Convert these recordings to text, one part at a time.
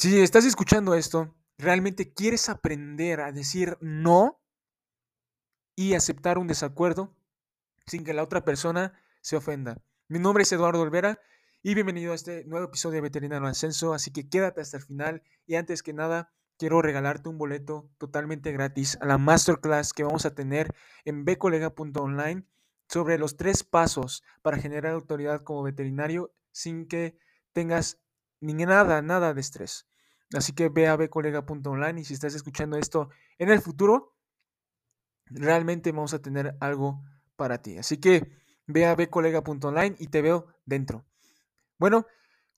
Si estás escuchando esto, realmente quieres aprender a decir no y aceptar un desacuerdo sin que la otra persona se ofenda. Mi nombre es Eduardo Olvera y bienvenido a este nuevo episodio de Veterinario Ascenso, así que quédate hasta el final y antes que nada quiero regalarte un boleto totalmente gratis a la masterclass que vamos a tener en bcolega.online sobre los tres pasos para generar autoridad como veterinario sin que tengas ni nada, nada de estrés. Así que ve a bcolega.online y si estás escuchando esto en el futuro, realmente vamos a tener algo para ti. Así que ve a bcolega.online y te veo dentro. Bueno,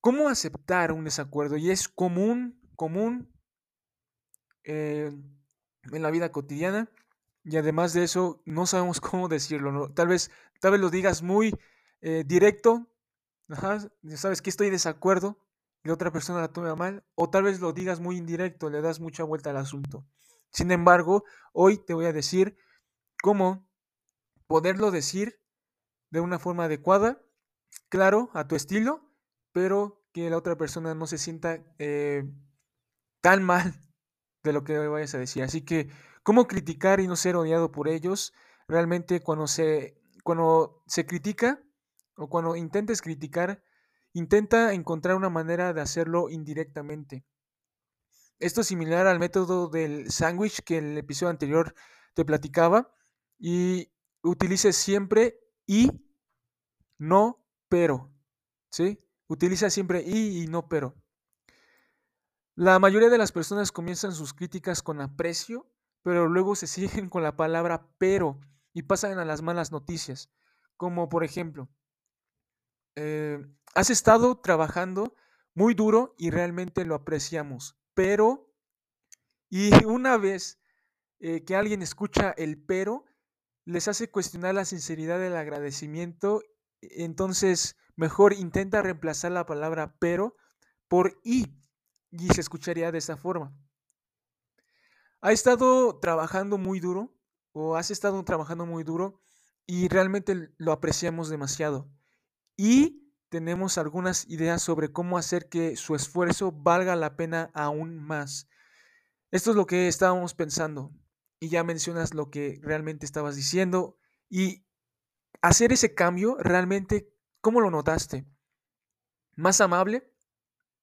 ¿cómo aceptar un desacuerdo? Y es común, común eh, en la vida cotidiana. Y además de eso, no sabemos cómo decirlo. Tal, vez, tal vez lo digas muy eh, directo. sabes que estoy desacuerdo y la otra persona la tome mal. O tal vez lo digas muy indirecto, le das mucha vuelta al asunto. Sin embargo, hoy te voy a decir cómo poderlo decir de una forma adecuada, claro, a tu estilo, pero que la otra persona no se sienta eh, tan mal de lo que vayas a decir. Así que, ¿cómo criticar y no ser odiado por ellos? Realmente cuando se, cuando se critica o cuando intentes criticar, intenta encontrar una manera de hacerlo indirectamente. Esto es similar al método del sándwich que en el episodio anterior te platicaba y utilice siempre y, no, pero. ¿Sí? Utiliza siempre y y no pero. La mayoría de las personas comienzan sus críticas con aprecio, pero luego se siguen con la palabra pero y pasan a las malas noticias. Como por ejemplo, eh, has estado trabajando muy duro y realmente lo apreciamos, pero, y una vez eh, que alguien escucha el pero, les hace cuestionar la sinceridad del agradecimiento, entonces mejor intenta reemplazar la palabra pero por y y se escucharía de esa forma. ¿Ha estado trabajando muy duro o has estado trabajando muy duro y realmente lo apreciamos demasiado? Y tenemos algunas ideas sobre cómo hacer que su esfuerzo valga la pena aún más. Esto es lo que estábamos pensando y ya mencionas lo que realmente estabas diciendo y hacer ese cambio realmente, ¿cómo lo notaste? ¿Más amable?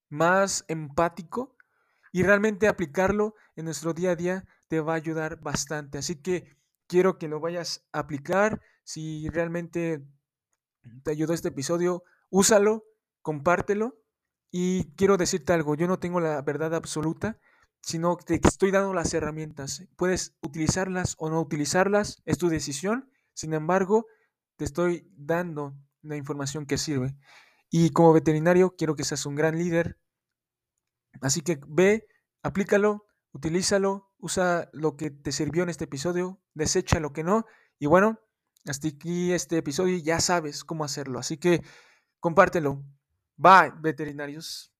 más empático y realmente aplicarlo en nuestro día a día te va a ayudar bastante. Así que quiero que lo vayas a aplicar. Si realmente te ayudó este episodio, úsalo, compártelo. Y quiero decirte algo, yo no tengo la verdad absoluta, sino que te estoy dando las herramientas. Puedes utilizarlas o no utilizarlas, es tu decisión. Sin embargo, te estoy dando la información que sirve. Y como veterinario quiero que seas un gran líder. Así que ve, aplícalo, utilízalo, usa lo que te sirvió en este episodio, desecha lo que no. Y bueno, hasta aquí este episodio ya sabes cómo hacerlo. Así que compártelo. Bye, veterinarios.